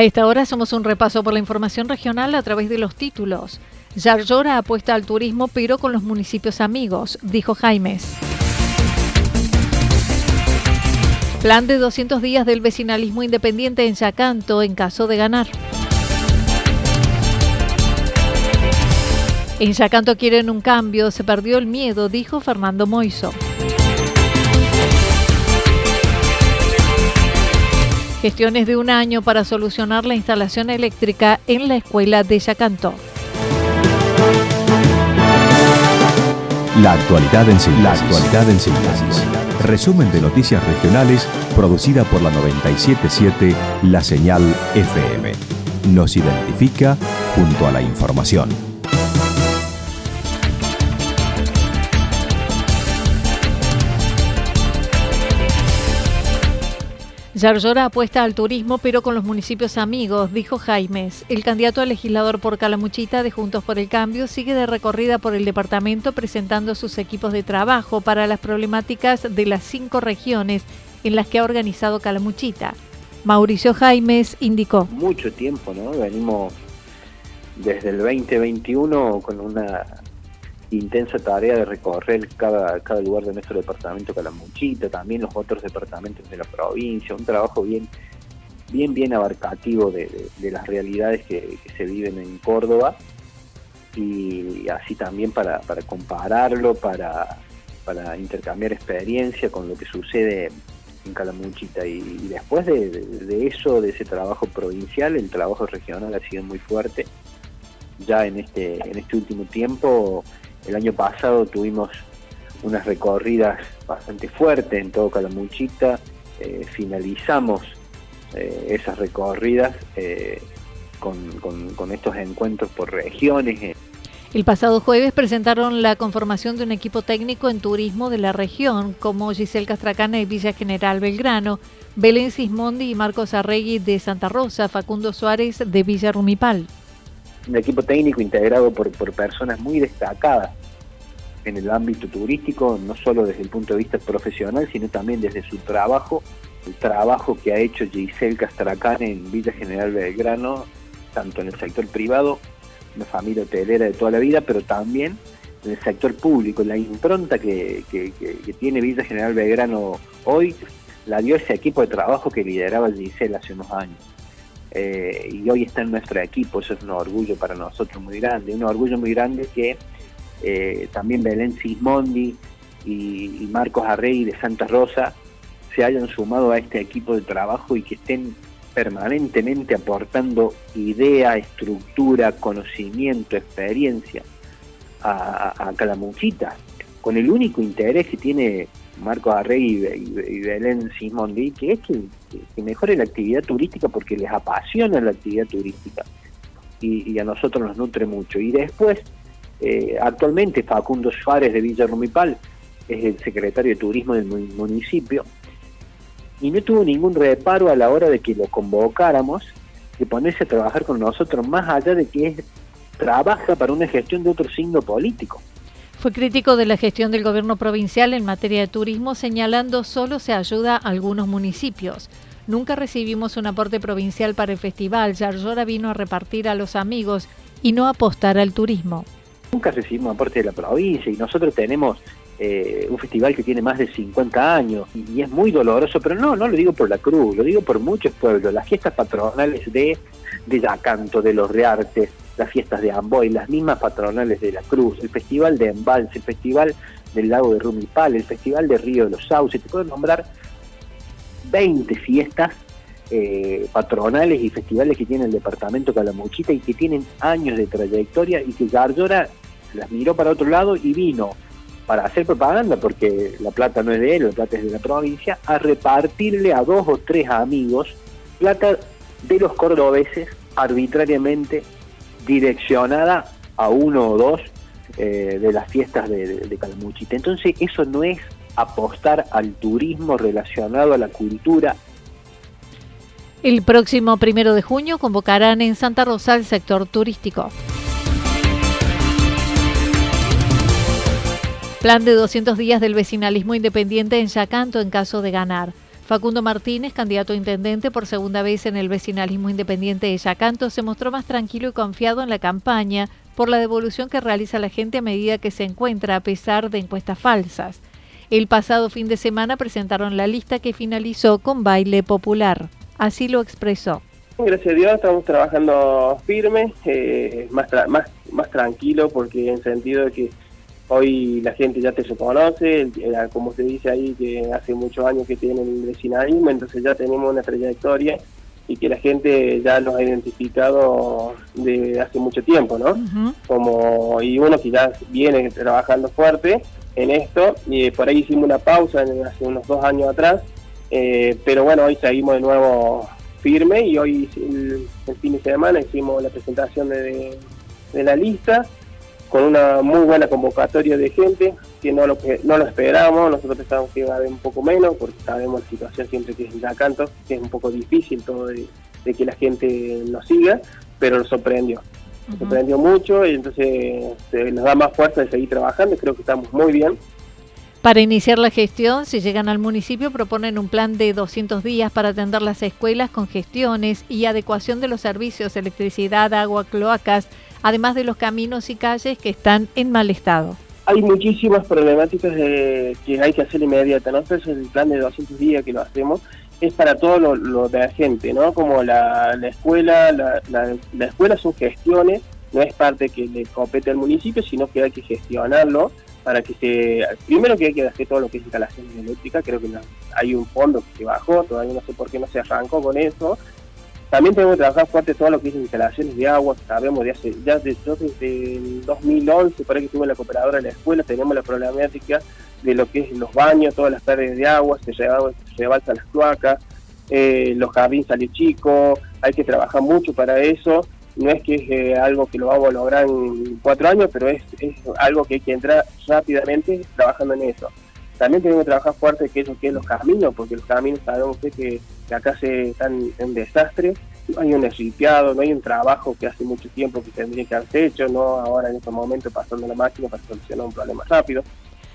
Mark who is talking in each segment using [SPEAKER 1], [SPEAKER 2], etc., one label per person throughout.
[SPEAKER 1] A esta hora somos un repaso por la información regional a través de los títulos. Yarlora apuesta al turismo pero con los municipios amigos, dijo Jaimes. Plan de 200 días del vecinalismo independiente en Yacanto en caso de ganar. En Yacanto quieren un cambio, se perdió el miedo, dijo Fernando Moiso. Gestiones de un año para solucionar la instalación eléctrica en la escuela de Yacanto.
[SPEAKER 2] La actualidad en síntesis. Resumen de noticias regionales producida por la 977 La Señal FM. Nos identifica junto a la información.
[SPEAKER 1] Yarlora apuesta al turismo, pero con los municipios amigos, dijo Jaimes. El candidato a legislador por Calamuchita de Juntos por el Cambio sigue de recorrida por el departamento presentando sus equipos de trabajo para las problemáticas de las cinco regiones en las que ha organizado Calamuchita. Mauricio Jaimes indicó.
[SPEAKER 3] Mucho tiempo, ¿no? Venimos desde el 2021 con una intensa tarea de recorrer cada, cada lugar de nuestro departamento Calamuchita, también los otros departamentos de la provincia, un trabajo bien bien bien abarcativo de, las realidades que, se viven en Córdoba y así también para, para compararlo, para, para intercambiar experiencia con lo que sucede en Calamuchita y, después de, de, eso, de ese trabajo provincial, el trabajo regional ha sido muy fuerte. Ya en este, en este último tiempo el año pasado tuvimos unas recorridas bastante fuertes en todo Calamuchita, eh, finalizamos eh, esas recorridas eh, con, estos encuentros por regiones.
[SPEAKER 1] El pasado jueves presentaron la conformación de un equipo técnico en turismo de la región, como Giselle Castracana de Villa General Belgrano, Belén Sismondi y Marcos Arregui de Santa Rosa, Facundo Suárez de Villa Rumipal
[SPEAKER 3] un equipo técnico integrado por, por personas muy destacadas en el ámbito turístico, no solo desde el punto de vista profesional, sino también desde su trabajo, el trabajo que ha hecho Giselle Castracán en Villa General Belgrano, tanto en el sector privado, una familia hotelera de toda la vida, pero también en el sector público, la impronta que, que, tiene Villa General Belgrano hoy, la dio ese equipo de trabajo que lideraba Giselle hace unos años. Eh, y hoy está en nuestro equipo, eso es un orgullo para nosotros muy grande, un orgullo muy grande que eh, también Belén Sismondi y, Marcos Arrey de Santa Rosa se hayan sumado a este equipo de trabajo y que estén permanentemente aportando idea, estructura, conocimiento, experiencia a, a Calamuchita, con el único interés que tiene Marcos Arrey y, Belén Sismondi, que es que, mejore la actividad turística porque les apasiona la actividad turística. y, a nosotros nos nutre mucho. Y después, eh, actualmente Facundo Suárez de Villa Rumipal es el secretario de Turismo del municipio y no tuvo ningún reparo a la hora de que lo convocáramos de ponerse a trabajar con nosotros, más allá de que trabaja para una gestión de otro signo político.
[SPEAKER 1] Fue crítico de la gestión del gobierno provincial en materia de turismo, señalando solo se ayuda a algunos municipios. Nunca recibimos un aporte provincial para el festival. Yarlora vino a repartir a los amigos y no apostar al turismo.
[SPEAKER 3] Nunca recibimos aporte de la provincia y nosotros tenemos eh, un festival que tiene más de 50 años y es muy doloroso, pero no, no lo digo por la cruz, lo digo por muchos pueblos. Las fiestas patronales de, de Yacanto, de los Reartes, las fiestas de Amboy, las mismas patronales de la Cruz, el festival de Embalse, el festival del lago de Rumipal, el festival de Río de los Sauces, te puedo nombrar 20 fiestas eh, patronales y festivales que tiene el departamento Calamuchita y que tienen años de trayectoria y que Gardora las miró para otro lado y vino para hacer propaganda, porque la plata no es de él, la plata es de la provincia, a repartirle a dos o tres amigos plata de los cordobeses arbitrariamente direccionada a uno o dos eh, de las fiestas de, de, Calamuchita. Entonces eso no es apostar al turismo relacionado a la cultura.
[SPEAKER 1] El próximo primero de junio convocarán en Santa Rosa el sector turístico. Plan de 200 días del vecinalismo independiente en Yacanto en caso de ganar. Facundo Martínez, candidato a intendente por segunda vez en el vecinalismo independiente de Yacanto, se mostró más tranquilo y confiado en la campaña por la devolución que realiza la gente a medida que se encuentra a pesar de encuestas falsas. El pasado fin de semana presentaron la lista que finalizó con baile popular. Así lo expresó.
[SPEAKER 4] Gracias a Dios estamos trabajando firme, eh, más, más, más tranquilo porque en sentido de que hoy la gente ya te reconoce, como se dice ahí, que hace muchos años que tienen el vecinalismo, entonces ya tenemos una trayectoria y que la gente ya nos ha identificado de hace mucho tiempo, ¿no? Como Y uno que ya viene trabajando fuerte en esto, y por ahí hicimos una pausa hace unos dos años atrás, eh, pero bueno, hoy seguimos de nuevo firme y hoy el, fin de semana hicimos la presentación de la lista con una muy buena convocatoria de gente que no lo no lo esperábamos, nosotros pensábamos que iba a haber un poco menos, porque sabemos la situación siempre que es en canto, que es un poco difícil todo de, que la gente nos siga, pero nos sorprendió. Nos sorprendió mucho y entonces nos da más fuerza de seguir trabajando, creo que estamos muy bien.
[SPEAKER 1] Para iniciar la gestión, si llegan al municipio, proponen un plan de 200 días para atender las escuelas con gestiones y adecuación de los servicios, electricidad, agua, cloacas, además de los caminos y calles que están en mal estado.
[SPEAKER 4] Hay muchísimas problemáticas que hay que hacer inmediata, ¿no? es el plan de 200 días que lo hacemos es para todo lo, de la gente, ¿no? Como la, escuela, la, la, escuela son gestiones, no es parte que le compete al municipio, sino que hay que gestionarlo para que se... Primero que hay que hacer todo lo que es instalaciones eléctricas, creo que hay un fondo que se bajó, todavía no sé por qué no se arrancó con eso, también tenemos que trabajar fuerte todo lo que es instalaciones de agua, sabemos de hace, ya desde el 2011, para que estuve la cooperadora de la escuela, tenemos la problemática de lo que es los baños, todas las pérdidas de agua, se, rebalsan las cloacas, eh, los jardines salen chicos, hay que trabajar mucho para eso, no es que es eh, algo que lo vamos a lograr en cuatro años, pero es, es algo que hay que entrar rápidamente trabajando en eso. También tenemos que trabajar fuerte que es lo que los caminos, porque los caminos sabemos que, acá se están en desastre, no hay un limpiado, no hay un trabajo que hace mucho tiempo que tendría que haberse hecho, no ahora en este momento pasando la máquina para solucionar un problema rápido.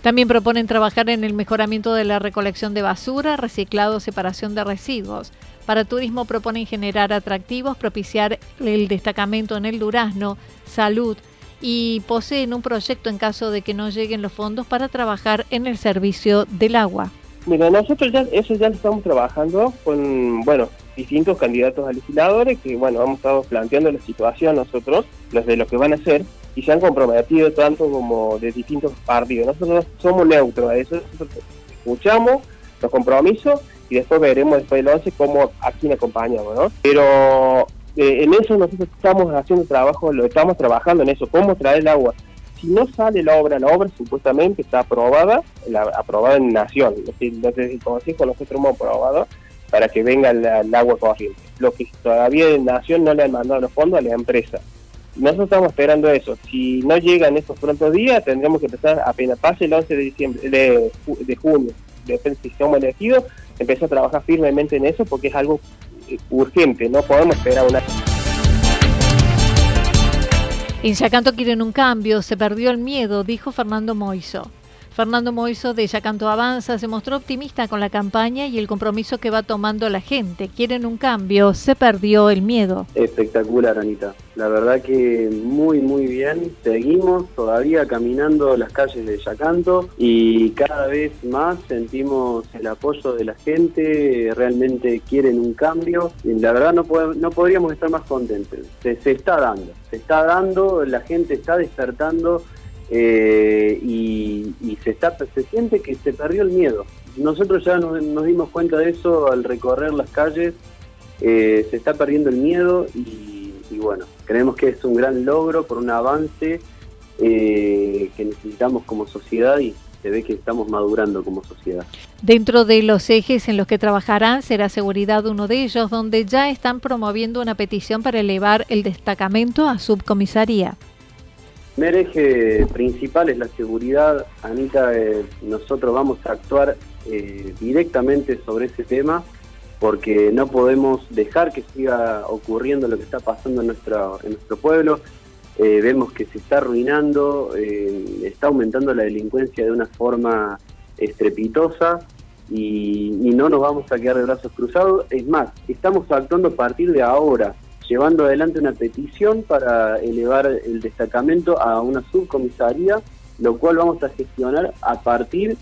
[SPEAKER 1] También proponen trabajar en el mejoramiento de la recolección de basura, reciclado, separación de residuos. Para turismo proponen generar atractivos, propiciar el destacamento en el durazno, salud, y poseen un proyecto en caso de que no lleguen los fondos para trabajar en el servicio del agua.
[SPEAKER 4] Mira, nosotros ya eso ya lo estamos trabajando con, bueno, distintos candidatos a legisladores que, bueno, hemos estado planteando la situación nosotros, los de lo que van a hacer, y se han comprometido tanto como de distintos partidos. Nosotros somos neutros a eso, escuchamos los compromisos y después veremos después del 11 cómo, a quién acompañamos, ¿no? Pero eh, en eso nosotros estamos haciendo trabajo, lo estamos trabajando en eso, cómo traer el agua. Si no sale la obra, la obra supuestamente está aprobada, aprobada en Nación, desde el Consejo nosotros hemos aprobado para que venga el, agua corriente. Lo que todavía en Nación no le han mandado los fondos a la empresa. Nosotros estamos esperando eso. Si no llegan estos prontos días, tendremos que empezar, apenas pase el 11 de diciembre, de, de junio, depende si somos elegidos, empezar a trabajar firmemente en eso porque es algo urgente, no podemos esperar una...
[SPEAKER 1] En quieren un cambio, se perdió el miedo, dijo Fernando Moiso. Fernando Moiso de Yacanto Avanza se mostró optimista con la campaña y el compromiso que va tomando la gente. Quieren un cambio, se perdió el miedo.
[SPEAKER 5] Espectacular, Anita. La verdad que muy, muy bien. Seguimos todavía caminando las calles de Yacanto y cada vez más sentimos el apoyo de la gente. Realmente quieren un cambio. Y la verdad no, no podríamos estar más contentos. Se, se está dando, se está dando, la gente está despertando eh, y, se, está, se siente que se perdió el miedo. Nosotros ya nos, dimos cuenta de eso al recorrer las calles, eh, se está perdiendo el miedo y, bueno, creemos que es un gran logro por un avance eh, que necesitamos como sociedad y se ve que estamos madurando como sociedad.
[SPEAKER 1] Dentro de los ejes en los que trabajarán será seguridad uno de ellos, donde ya están promoviendo una petición para elevar el destacamento a subcomisaría.
[SPEAKER 5] Mi eje principal es la seguridad. Anita, eh, nosotros vamos a actuar eh, directamente sobre ese tema porque no podemos dejar que siga ocurriendo lo que está pasando en, nuestra, en nuestro pueblo. Eh, vemos que se está arruinando, está aumentando la delincuencia de una forma estrepitosa y no nos vamos a quedar de brazos cruzados. Es más, estamos actuando a partir de ahora llevando adelante una petición para elevar el destacamento a una subcomisaría, lo cual vamos a gestionar a partir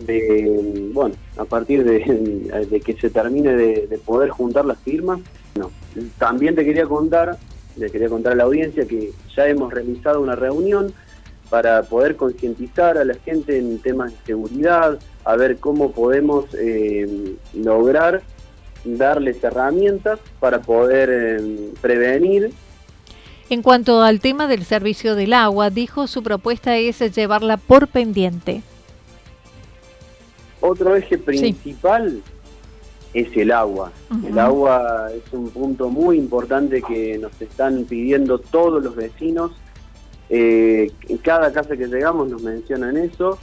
[SPEAKER 5] de, bueno, a partir de, que se termine de, poder juntar las firmas. No. También te quería contar, le quería contar a la audiencia que ya hemos realizado una reunión para poder concientizar a la gente en temas de seguridad, a ver cómo podemos eh, lograr darles herramientas para poder eh, prevenir.
[SPEAKER 1] En cuanto al tema del servicio del agua, dijo su propuesta es llevarla por pendiente.
[SPEAKER 5] Otro eje principal es el agua. El agua es un punto muy importante que nos están pidiendo todos los vecinos. Eh, en cada casa que llegamos nos mencionan eso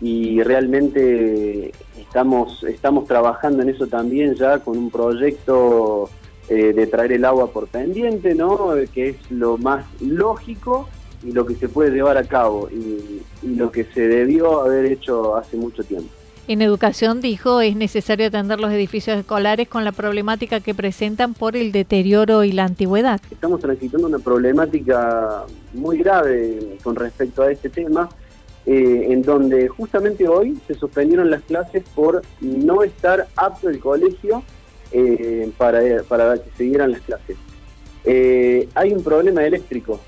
[SPEAKER 5] y realmente estamos, estamos trabajando en eso también ya con un proyecto eh, de traer el agua por pendiente, ¿no? que es lo más lógico y lo que se puede llevar a cabo y, lo que se debió haber hecho hace mucho tiempo.
[SPEAKER 1] En educación dijo es necesario atender los edificios escolares con la problemática que presentan por el deterioro y la antigüedad.
[SPEAKER 5] Estamos transitando una problemática muy grave con respecto a este tema eh, en donde justamente hoy se suspendieron las clases por no estar apto el colegio eh, para, para que siguieran las clases. Eh, hay un problema eléctrico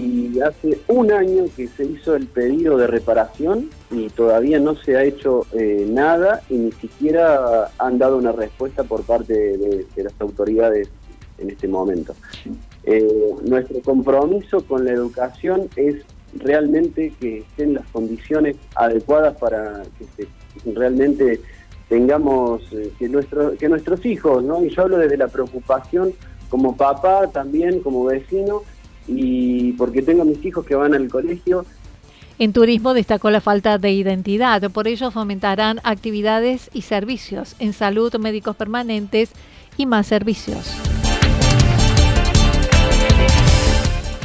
[SPEAKER 5] y hace un año que se hizo el pedido de reparación y todavía no se ha hecho nada y ni siquiera han dado una respuesta por parte de, de las autoridades en este momento. nuestro compromiso con la educación es realmente que estén las condiciones adecuadas para que realmente tengamos eh, que, nuestro, que nuestros hijos, ¿no? y yo hablo desde la preocupación como papá también, como vecino, y porque tengo mis hijos que van al colegio.
[SPEAKER 1] En turismo destacó la falta de identidad, por ello fomentarán actividades y servicios en salud, médicos permanentes y más servicios.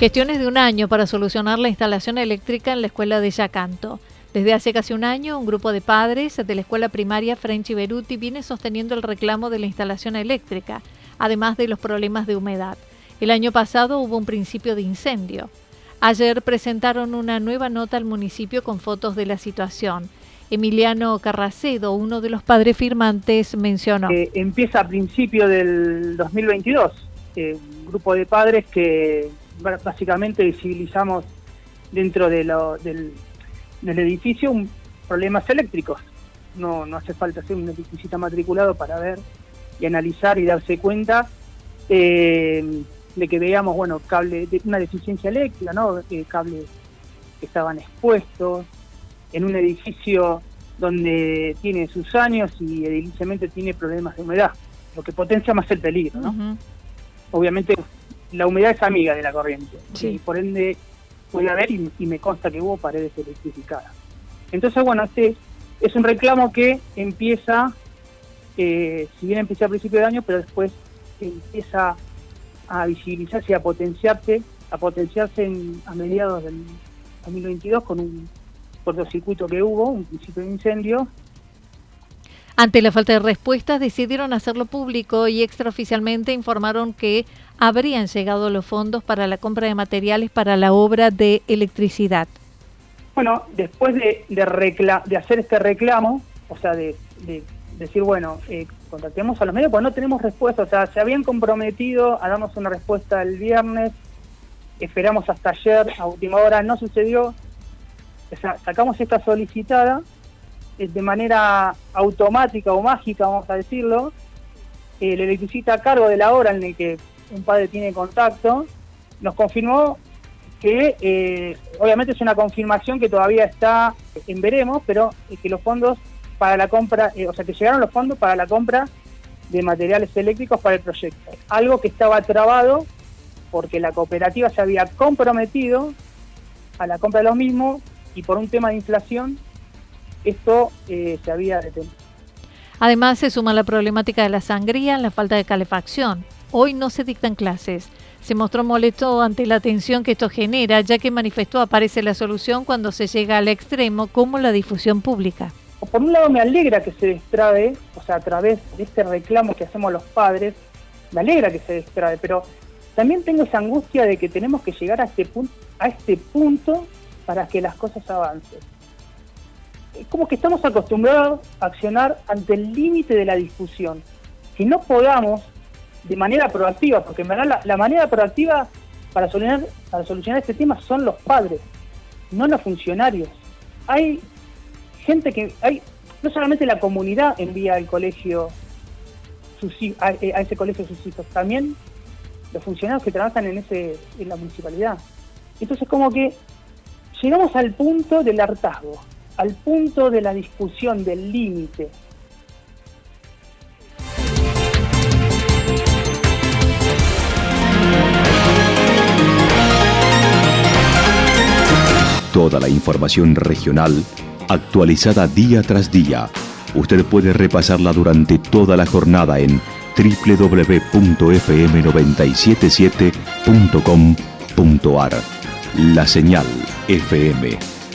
[SPEAKER 1] Gestiones de un año para solucionar la instalación eléctrica en la escuela de Yacanto. Desde hace casi un año, un grupo de padres de la escuela primaria French Beruti viene sosteniendo el reclamo de la instalación eléctrica, además de los problemas de humedad. El año pasado hubo un principio de incendio. Ayer presentaron una nueva nota al municipio con fotos de la situación. Emiliano Carracedo, uno de los padres firmantes, mencionó.
[SPEAKER 6] Eh, empieza a principio del 2022. Eh, un grupo de padres que básicamente visibilizamos dentro de del, edificio un, problemas eléctricos. No, no hace falta ser un electricista matriculado para ver y analizar y darse cuenta eh, de que veíamos, bueno, cable, de una deficiencia eléctrica, ¿no? Eh, cables que estaban expuestos en un edificio donde tiene sus años y ediliciamente tiene problemas de humedad, lo que potencia más el peligro, ¿no? Obviamente la humedad es amiga de la corriente. Y por ende puede haber, y, me consta que hubo paredes electrificadas. Entonces, bueno, este es un reclamo que empieza, eh, si bien empieza a principio de año, pero después empieza a visibilizarse y a potenciarse, a potenciarse en, a mediados del 2022 con un cortocircuito que hubo, un principio de incendio,
[SPEAKER 1] ante la falta de respuestas, decidieron hacerlo público y extraoficialmente informaron que habrían llegado los fondos para la compra de materiales para la obra de electricidad.
[SPEAKER 6] Bueno, después de, de, hacer este reclamo, o sea, de, decir, bueno, eh, contactemos a los medios, pues no tenemos respuesta, o sea, se habían comprometido a darnos una respuesta el viernes, esperamos hasta ayer, a última hora, no sucedió, o sea, sacamos esta solicitada de manera automática o mágica, vamos a decirlo, el electricista a cargo de la hora en la que un padre tiene contacto, nos confirmó que eh, obviamente es una confirmación que todavía está en veremos, pero que los fondos para la compra, eh, o sea, que llegaron los fondos para la compra de materiales eléctricos para el proyecto. Algo que estaba trabado porque la cooperativa se había comprometido a la compra de los mismos y por un tema de inflación esto eh, se había detenido.
[SPEAKER 1] Además, se suma la problemática de la sangría, la falta de calefacción. Hoy no se dictan clases. Se mostró molesto ante la tensión que esto genera, ya que manifestó aparece la solución cuando se llega al extremo, como la difusión pública.
[SPEAKER 6] Por un lado me alegra que se destrabe, o sea, a través de este reclamo que hacemos los padres, me alegra que se destrabe, pero también tengo esa angustia de que tenemos que llegar a este punto, a este punto para que las cosas avancen como que estamos acostumbrados a accionar ante el límite de la discusión. Si no podamos, de manera proactiva, porque en verdad la, manera proactiva para solucionar, para solucionar este tema son los padres, no los funcionarios. Hay gente que, hay no solamente la comunidad envía al colegio a, a, ese colegio sus hijos, también los funcionarios que trabajan en ese en la municipalidad. Entonces como que llegamos al punto del hartazgo al punto de la discusión del límite.
[SPEAKER 2] Toda la información regional actualizada día tras día. Usted puede repasarla durante toda la jornada en www.fm977.com.ar. La señal FM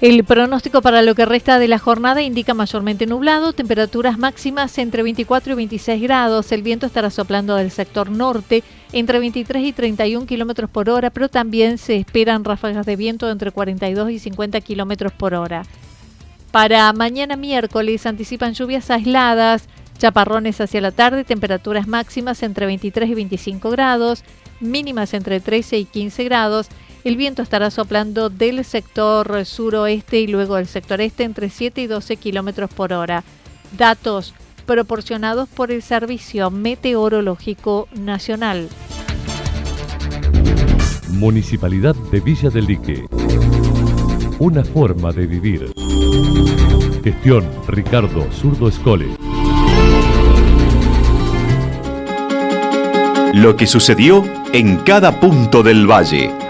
[SPEAKER 1] El pronóstico para lo que resta de la jornada indica mayormente nublado, temperaturas máximas entre 24 y 26 grados. El viento estará soplando del sector norte entre 23 y 31 kilómetros por hora, pero también se esperan ráfagas de viento entre 42 y 50 kilómetros por hora. Para mañana miércoles anticipan lluvias aisladas, chaparrones hacia la tarde, temperaturas máximas entre 23 y 25 grados, mínimas entre 13 y 15 grados el viento estará soplando del sector suroeste y luego del sector este entre 7 y 12 kilómetros por hora. Datos proporcionados por el Servicio Meteorológico Nacional.
[SPEAKER 7] Municipalidad de Villa del Lique. Una forma de vivir. Gestión Ricardo Zurdo Escole.
[SPEAKER 2] Lo que sucedió en cada punto del valle.